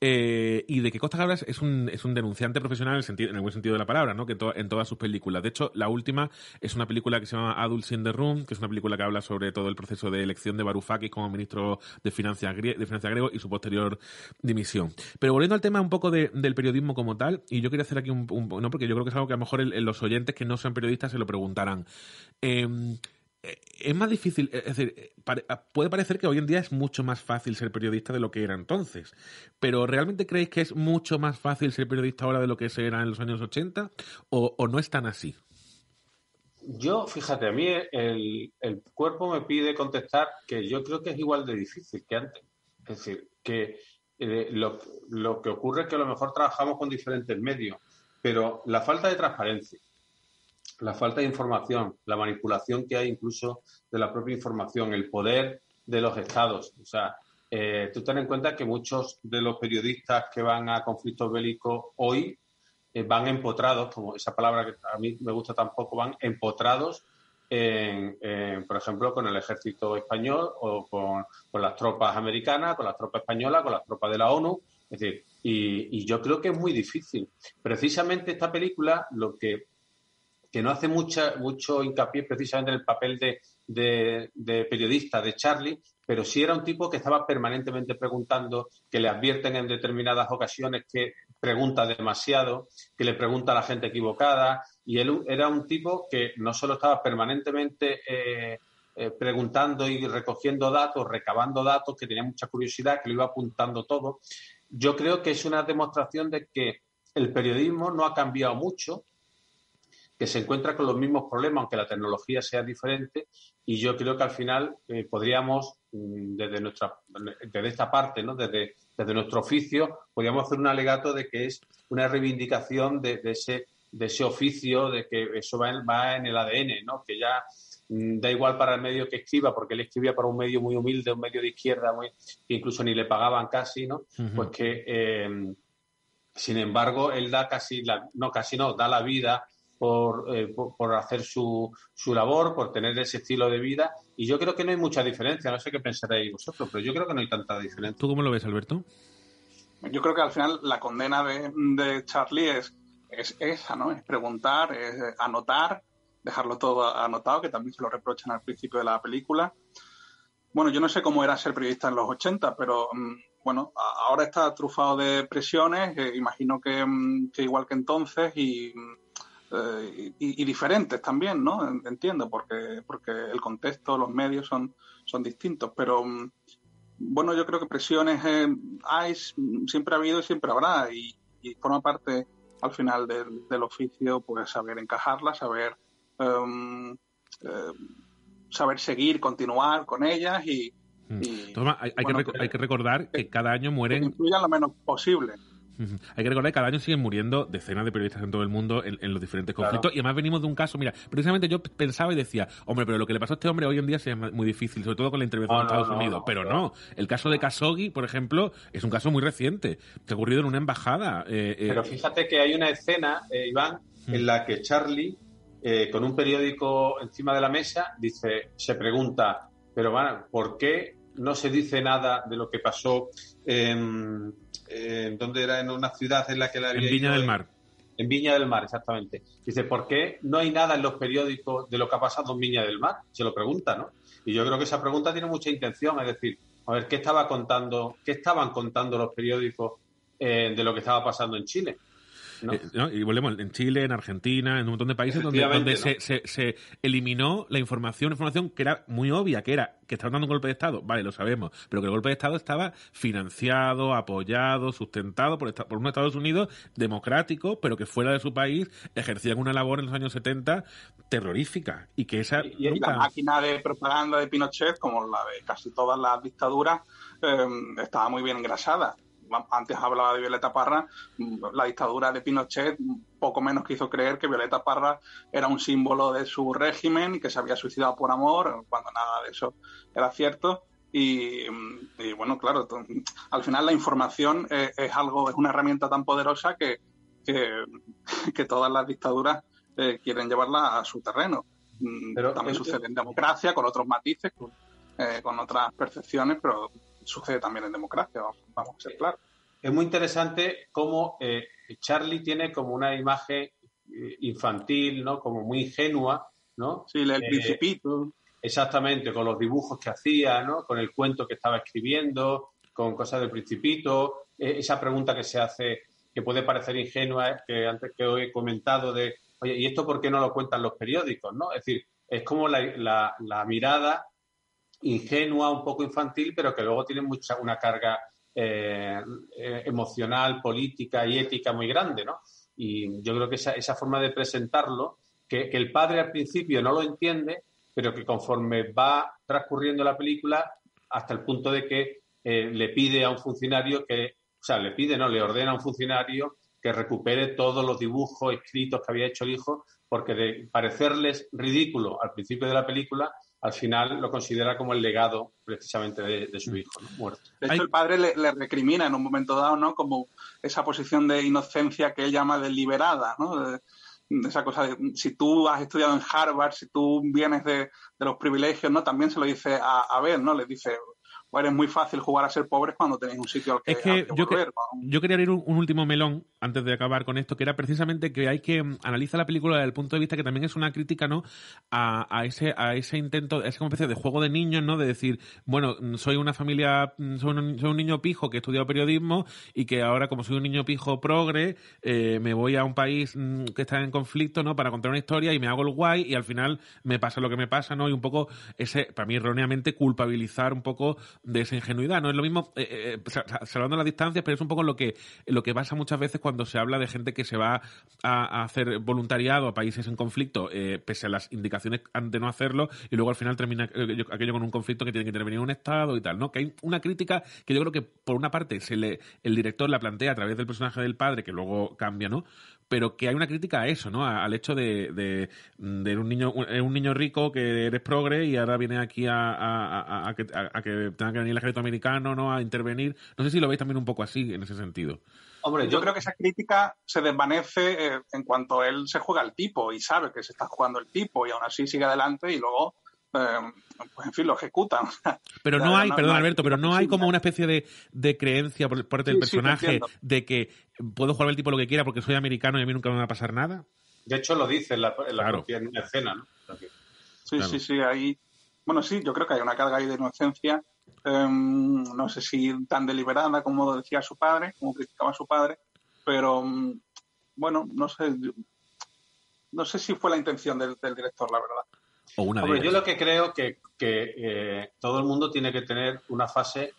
y de que Costa Gabras es un es un denunciante profesional en el, buen sentido de la palabra, ¿no? Que en todas sus películas. De hecho, la última es una película que se llama Adults in the Room, que es una película que habla sobre todo el proceso de elección de Varoufakis como ministro de Finanzas, de Finanzas griego y su posterior dimisión. Pero volviendo al tema un poco del periodismo como tal, y yo quería hacer aquí un, no, porque yo creo que es algo que a lo mejor los oyentes que no sean periodistas se lo preguntarán. Eh, es más difícil, es decir, eh, puede parecer que hoy en día es mucho más fácil ser periodista de lo que era entonces, pero ¿realmente creéis que es mucho más fácil ser periodista ahora de lo que se era en los años 80 o, no es tan así? Yo, fíjate, a mí el, cuerpo me pide contestar que yo creo que es igual de difícil que antes. Es decir, que eh, lo, lo que ocurre es que a lo mejor trabajamos con diferentes medios, pero la falta de transparencia, la falta de información, la manipulación que hay incluso de la propia información, el poder de los estados. O sea, eh, tú ten en cuenta que muchos de los periodistas que van a conflictos bélicos hoy eh, van empotrados, como esa palabra que a mí me gusta tampoco, van empotrados, en, por ejemplo, con el ejército español o con, las tropas americanas, con las tropas españolas, con las tropas de la ONU. Es decir, y yo creo que es muy difícil. Precisamente esta película lo que que no hace mucha, mucho hincapié precisamente en el papel de, de, periodista de Charlie, pero sí era un tipo que estaba permanentemente preguntando, que le advierten en determinadas ocasiones que pregunta demasiado, que le pregunta a la gente equivocada, y él era un tipo que no solo estaba permanentemente eh, eh, preguntando y recogiendo datos, recabando datos, que tenía mucha curiosidad, que lo iba apuntando todo. Yo creo que es una demostración de que el periodismo no ha cambiado mucho, que se encuentra con los mismos problemas, aunque la tecnología sea diferente, y yo creo que al final eh, podríamos, mm, desde, nuestra, desde esta parte, ¿no? desde, desde nuestro oficio, podríamos hacer un alegato de que es una reivindicación de, ese, de ese oficio, de que eso va en, va en el ADN, ¿no? que ya mm, da igual para el medio que escriba, porque él escribía para un medio muy humilde, un medio de izquierda, muy, que incluso ni le pagaban casi, ¿no? Pues que, eh, sin embargo, él da casi, la, no, casi no, da la vida eh, por, por, hacer su, su, labor, por tener ese estilo de vida. Y yo creo que no hay mucha diferencia. No sé qué pensaréis vosotros, pero yo creo que no hay tanta diferencia. ¿Tú cómo lo ves, Alberto? Yo creo que al final la condena de, de Charlie es, es, esa, ¿no? Es preguntar, es anotar, dejarlo todo anotado, que también se lo reprochan al principio de la película. Bueno, yo no sé cómo era ser periodista en los 80, pero mm, bueno, ahora está trufado de presiones, eh, imagino que, mm, que, igual que entonces, y eh, y, diferentes también, ¿no? Entiendo, porque, porque el contexto, los medios son, son distintos, pero mm, bueno, yo creo que presiones eh, hay, siempre ha habido y siempre habrá, y, forma parte al final del, del, oficio, pues saber encajarlas, saber, em, eh, saber seguir, continuar con ellas y... Mm. hay, que, hay, que, recordar que cada año mueren... Que lo menos posible. Hay que recordar que cada año siguen muriendo decenas de periodistas en todo el mundo en, los diferentes conflictos. Y además venimos de un caso, mira, precisamente yo pensaba y decía, hombre, pero lo que le pasó a este hombre hoy en día sería muy difícil, sobre todo con la intervención de Estados Unidos. pero no, el caso de Khashoggi, por ejemplo, es un caso muy reciente, que ha ocurrido en una embajada. Eh, eh. Pero fíjate que hay una escena, eh, Iván, en la que Charlie, con un periódico encima de la mesa, dice, se pregunta, pero bueno, ¿por qué no se dice nada de lo que pasó en eh, donde era en una ciudad en la que la había En Viña del Mar. En Viña del Mar, exactamente. Dice, ¿por qué no hay nada en los periódicos de lo que ha pasado en Viña del Mar? Se lo pregunta, ¿no? Y yo creo que esa pregunta tiene mucha intención, es decir, a ver, ¿qué estaba contando, qué estaban contando los periódicos eh, de lo que estaba pasando en Chile? Eh, y volvemos en Chile, en Argentina, en un montón de países donde, se, eliminó la información, información que era muy obvia, que era que estaban dando un golpe de Estado, vale, lo sabemos, pero que el golpe de Estado estaba financiado, apoyado, sustentado por, por un Estados Unidos democrático, pero que fuera de su país ejercían una labor en los años 70 terrorífica y que esa... Y, la máquina de propaganda de Pinochet, como la de casi todas las dictaduras, eh, estaba muy bien engrasada antes hablaba de Violeta Parra, la dictadura de Pinochet poco menos quiso creer que Violeta Parra era un símbolo de su régimen y que se había suicidado por amor, cuando nada de eso era cierto. Y, bueno, claro, al final la información es, algo, es una herramienta tan poderosa que, que, todas las dictaduras eh, quieren llevarla a su terreno. Mm, pero, también sucede en democracia, con otros matices, con, eh, con otras percepciones, pero sucede también en democracia, vamos, a ser claros. Es muy interesante cómo eh, Charlie tiene como una imagen eh, infantil, ¿no? Como muy ingenua, ¿no? Sí, el eh, principito. Exactamente, con los dibujos que hacía, ¿no? Con el cuento que estaba escribiendo, con cosas del principito, esa pregunta que se hace que puede parecer ingenua, que antes que hoy he comentado de, oye, ¿y esto por qué no lo cuentan los periódicos, no? Es decir, es como la, la mirada ingenua, un poco infantil, pero que luego tiene mucha, una carga eh, eh, emocional, política y ética muy grande, ¿no? Y yo creo que esa, esa forma de presentarlo, que, el padre al principio no lo entiende, pero que conforme va transcurriendo la película, hasta el punto de que eh, le pide a un funcionario que, o sea, le pide, no, le ordena a un funcionario que recupere todos los dibujos escritos que había hecho el hijo, porque de parecerles ridículo al principio de la película, al final lo considera como el legado precisamente de, su hijo, muerto. De hecho, el padre le, recrimina en un momento dado, ¿no? Como esa posición de inocencia que él llama deliberada, ¿no? esa cosa de si tú has estudiado en Harvard, si tú vienes de, los privilegios, ¿no? También se lo dice a, a ver, ¿no? Le dice, pues es muy fácil jugar a ser pobres cuando tenéis un sitio al que, es que, yo, yo, quería abrir un, último melón antes de acabar con esto, que era precisamente que hay que mm, analizar la película desde el punto de vista que también es una crítica, ¿no? A, ese a ese intento, a esa especie de juego de niños, ¿no? De decir, bueno, mm, soy una familia, mm, soy un, niño pijo que he estudiado periodismo y que ahora como soy un niño pijo progre, eh, me voy a un país que está en conflicto, ¿no? Para contar una historia y me hago el guay y al final me pasa lo que me pasa, ¿no? Y un poco ese, para mí erróneamente culpabilizar un poco de esa ingenuidad. No es lo mismo, eh, salvando las distancias, pero es un poco lo que, lo que pasa muchas veces cuando se habla de gente que se va a, hacer voluntariado a países en conflicto, pese a las indicaciones de no hacerlo, y luego al final termina aquello con un conflicto que tiene que intervenir un Estado y tal, ¿no? Que hay una crítica que yo creo que, por una parte, se le, el director la plantea a través del personaje del padre, que luego cambia, ¿no? Pero que hay una crítica a eso, ¿no? al hecho de, de, un niño un niño rico que eres progre y ahora viene aquí a, que, tenga que venir el ejército americano, ¿no? A intervenir. No sé si lo veis también un poco así en ese sentido. Hombre, yo creo que esa crítica se desvanece eh, en cuanto él se juega el tipo y sabe que se está jugando el tipo y aún así sigue adelante y luego pues en fin, lo ejecutan. Pero no hay, perdón Alberto, pero no hay como una especie de, de creencia por parte del personaje de que puedo jugar el tipo lo que quiera porque soy americano y a mí nunca me va a pasar nada. De hecho, lo dice en la, propia escena, ¿no? Sí, sí, sí, ahí... Bueno, sí, yo creo que hay una carga ahí de inocencia, em, no sé si tan deliberada como decía su padre, como criticaba su padre, pero mm, bueno, no sé, no sé si fue la intención del director, la verdad yo lo que creo que, que eh, todo el mundo tiene que tener una fase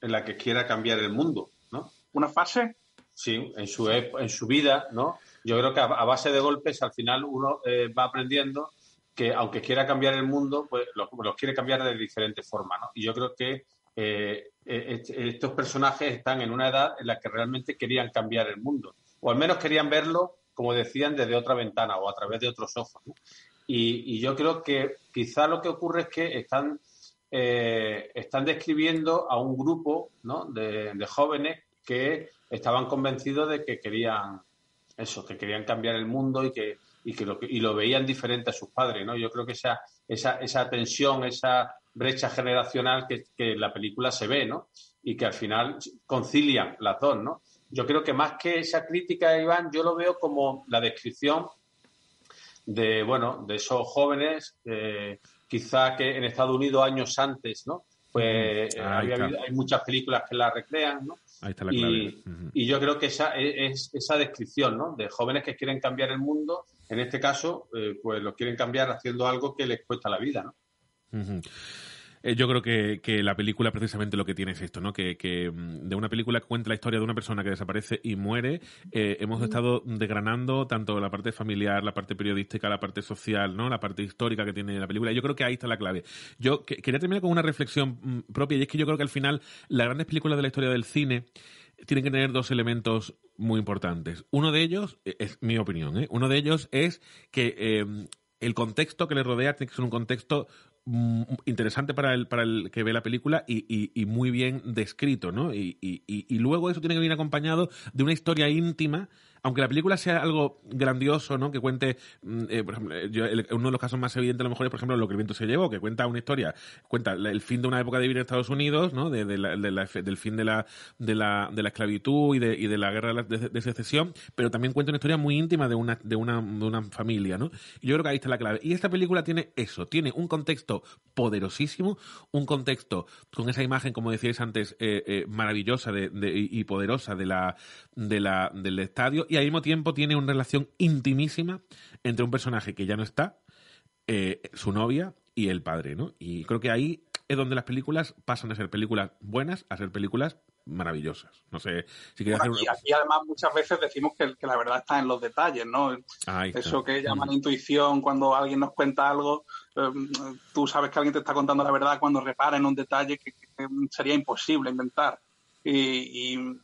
en la que quiera cambiar el mundo, ¿no? ¿Una fase? Sí, en su, en su vida, ¿no? Yo creo que a, base de golpes al final uno eh, va aprendiendo que aunque quiera cambiar el mundo, pues los lo quiere cambiar de diferentes formas, ¿no? Y yo creo que eh, estos personajes están en una edad en la que realmente querían cambiar el mundo, o al menos querían verlo, como decían, desde otra ventana o a través de otros ojos. ¿no? Y, yo creo que quizá lo que ocurre es que están, eh, están describiendo a un grupo de, jóvenes que estaban convencidos de que querían eso, que querían cambiar el mundo y que, y que lo, y lo veían diferente a sus padres. ¿no? Yo creo que esa, esa, esa tensión, esa brecha generacional que, que la película se ve, ¿no? Y que al final concilian las dos, ¿no? Yo creo que más que esa crítica, Iván, yo lo veo como la descripción de, bueno, de esos jóvenes, eh, quizá que en Estados Unidos años antes, ¿no? Pues eh, hay muchas películas que la recrean, ¿no? Ahí está la clave. Y, y yo creo que esa e, es esa descripción, ¿no? De jóvenes que quieren cambiar el mundo, en este caso, eh, pues lo quieren cambiar haciendo algo que les cuesta la vida, ¿no? Eh, yo creo que, que, la película precisamente lo que tiene es esto, ¿no? Que, que, mm, de una película que cuenta la historia de una persona que desaparece y muere, eh, hemos estado desgranando tanto la parte familiar, la parte periodística, la parte social, ¿no? La parte histórica que tiene la película. Yo creo que ahí está la clave. Yo quería terminar con una reflexión mm, propia y es que yo creo que al final las grandes películas de la historia del cine tienen que tener dos elementos muy importantes. Uno de ellos, e, es mi opinión, ¿eh? uno de ellos es que el contexto que le rodea tiene que ser un contexto interesante para el, para el que ve la película y, y, muy bien descrito, ¿no? Y, y, luego eso tiene que venir acompañado de una historia íntima aunque la película sea algo grandioso, ¿no? Que cuente, mm, eh, por ejemplo, uno de los casos más evidentes a lo mejor es, por ejemplo, Lo que el viento se llevó, que cuenta una historia, cuenta el fin de una época de vivir en Estados Unidos, ¿no? De, del fin de la, de la, de la esclavitud y de, y de la guerra de, secesión, pero también cuenta una historia muy íntima de una, de una, de una familia, ¿no? Y yo creo que ahí está la clave. Y esta película tiene eso, tiene un contexto poderosísimo, un contexto con esa imagen, como decíais antes, eh, eh, maravillosa de, y poderosa de la, de la, del estadio y al mismo tiempo tiene una relación intimísima entre un personaje que ya no está, eh, su novia y el padre, ¿no? Y creo que ahí es donde las películas pasan de ser películas buenas a ser películas maravillosas. No sé si quieres hacer aquí, además muchas veces decimos que, la verdad está en los detalles, ¿no? Eso que llaman intuición cuando alguien nos cuenta algo, em, tú sabes que alguien te está contando la verdad cuando repara en un detalle que, sería imposible inventar. y, y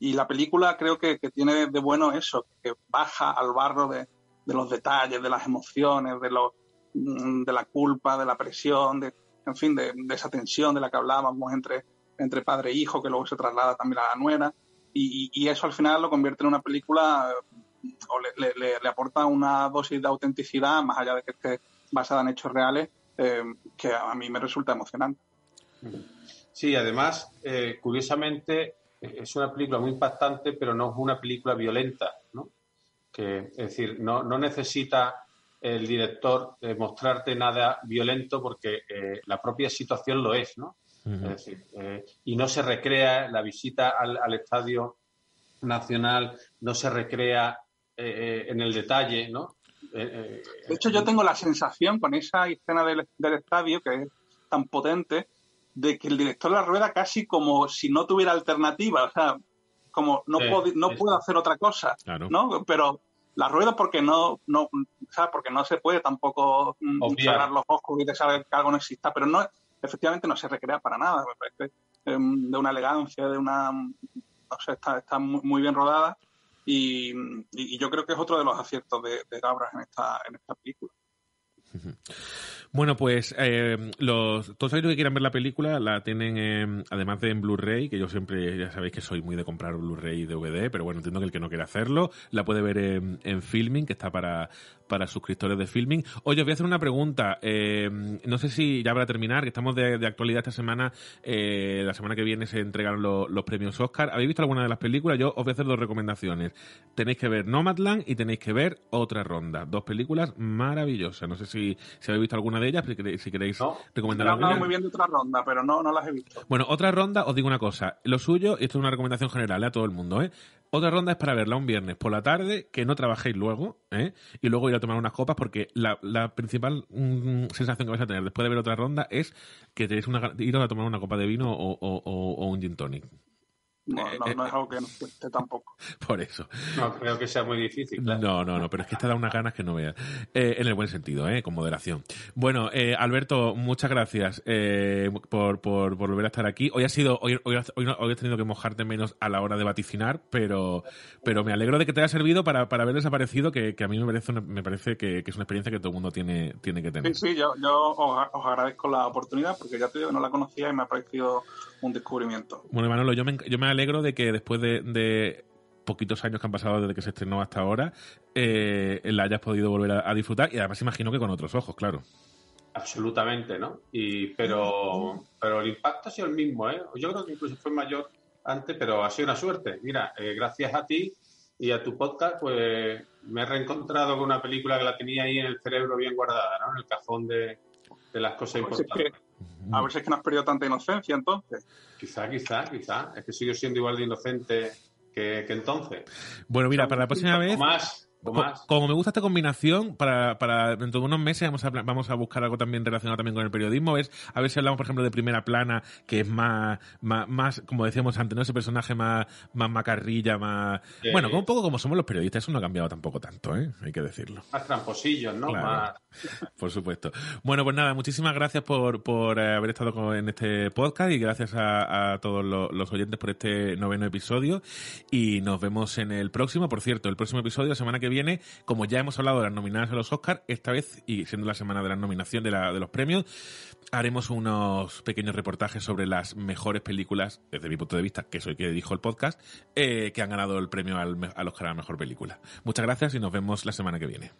la película creo que, tiene de bueno eso, que baja al barro de, los detalles, de las emociones, de, lo, mm, de la culpa, de la presión, de, en fin, de, esa tensión de la que hablábamos entre, entre padre e hijo, que luego se traslada también a la nuera. Y, eso al final lo convierte en una película o le, le, aporta una dosis de autenticidad, más allá de que esté basada en hechos reales, eh, que a mí me resulta emocionante. Sí, además, eh, curiosamente, es una película muy impactante, pero no es una película violenta, ¿no? Que, es decir, no, no necesita el director eh, mostrarte nada violento porque eh, la propia situación lo es, ¿no? Es decir, eh, y no se recrea la visita al, al Estadio Nacional, no se recrea en el detalle, ¿no? de hecho, yo tengo la sensación con esa escena del, del estadio que es tan potente de que el director la rueda casi como si no tuviera alternativa, o sea, como no, puedo, no puedo hacer otra cosa, ¿no? Pero la rueda porque no, no, porque no se puede tampoco mm, cerrar los ojos y dejar que algo no exista, pero no, efectivamente no se recrea para nada, me parece em, de una elegancia, de una, no sé, está, está muy, bien rodada y, yo creo que es otro de los aciertos de, de Gabras en esta, en esta película. Bueno, pues eh, los, todos aquellos que quieran ver la película la tienen, además de en Blu-ray, que yo siempre, ya sabéis que soy muy de comprar Blu-ray y DVD, pero bueno, entiendo que el que no quiera hacerlo, la puede ver en, en Filming, que está para, para suscriptores de Filming. Oye, os voy a hacer una pregunta. Eh, no sé si ya para terminar, que estamos de, actualidad esta semana, eh, la semana que viene se entregaron los premios Oscar. ¿Habéis visto alguna de las películas? Yo os voy a hacer dos recomendaciones. Tenéis que ver Nomadland y tenéis que ver Otra Ronda. Dos películas maravillosas. No sé si, si habéis visto alguna de ellas, si queréis no, recomendar he hablado muy bien de otra ronda, pero no, no las he visto. Bueno, otra ronda, os digo una cosa. Lo suyo, y esto es una recomendación general ¿eh? a todo el mundo, ¿eh? Otra ronda es para verla un viernes por la tarde, que no trabajéis luego, ¿eh? y luego ir a tomar unas copas, porque la, la principal mm, sensación que vais a tener después de ver otra ronda es que tenéis una, ir a tomar una copa de vino o, o, o un gin tonic. No, no, no es algo que no cueste tampoco. Por eso. No creo que sea muy difícil. No, no, no, pero es que te da unas ganas que no veas. Eh, en el buen sentido, ¿eh? con moderación. Bueno, eh, Alberto, muchas gracias eh, por, por, por, volver a estar aquí. Hoy ha sido, hoy, hoy, hoy, has tenido que mojarte menos a la hora de vaticinar, pero, pero me alegro de que te haya servido para, para haber desaparecido, que, que a mí me parece, me parece que, que, es una experiencia que todo el mundo tiene, tiene que tener. Sí, sí, yo, yo os, os agradezco la oportunidad porque ya te digo, no la conocía y me ha parecido un descubrimiento. Bueno, Manolo, yo me, yo me alegro de que después de, poquitos años que han pasado desde que se estrenó hasta ahora, eh, la hayas podido volver a, disfrutar y además imagino que con otros ojos, claro. Absolutamente, ¿no? Y, pero, pero el impacto ha sido el mismo, ¿eh? Yo creo que incluso fue mayor antes, pero ha sido una suerte. Mira, eh, gracias a ti y a tu podcast, pues me he reencontrado con una película que la tenía ahí en el cerebro bien guardada, ¿no? En el cajón de, las cosas pues importantes. A ver si es que no has perdido tanta inocencia entonces. Quizá, quizá, quizá. Es que sigo siendo igual de inocente que, entonces. Bueno, mira, para la próxima vez. Más, como me gusta esta combinación, para, para dentro de unos meses vamos a, vamos a buscar algo también relacionado también con el periodismo. Es a ver si hablamos, por ejemplo, de primera plana, que es más, más, como decíamos antes, ¿no? Ese personaje más, más macarrilla, más. Bueno, un poco como somos los periodistas, eso no ha cambiado tampoco tanto, ¿eh? Hay que decirlo. Más tramposillos, ¿no? Más... Por supuesto. Bueno, pues nada, muchísimas gracias por, por eh, haber estado en este podcast y gracias a, todos los, los, oyentes por este noveno episodio. Y nos vemos en el próximo. Por cierto, el próximo episodio, la semana que viene, como ya hemos hablado de las nominadas a los Oscars, esta vez, y siendo la semana de la nominación de, los premios, haremos unos pequeños reportajes sobre las mejores películas, desde mi punto de vista, que soy que dijo el podcast, eh, que han ganado el premio al, al Oscar a la mejor película. Muchas gracias y nos vemos la semana que viene.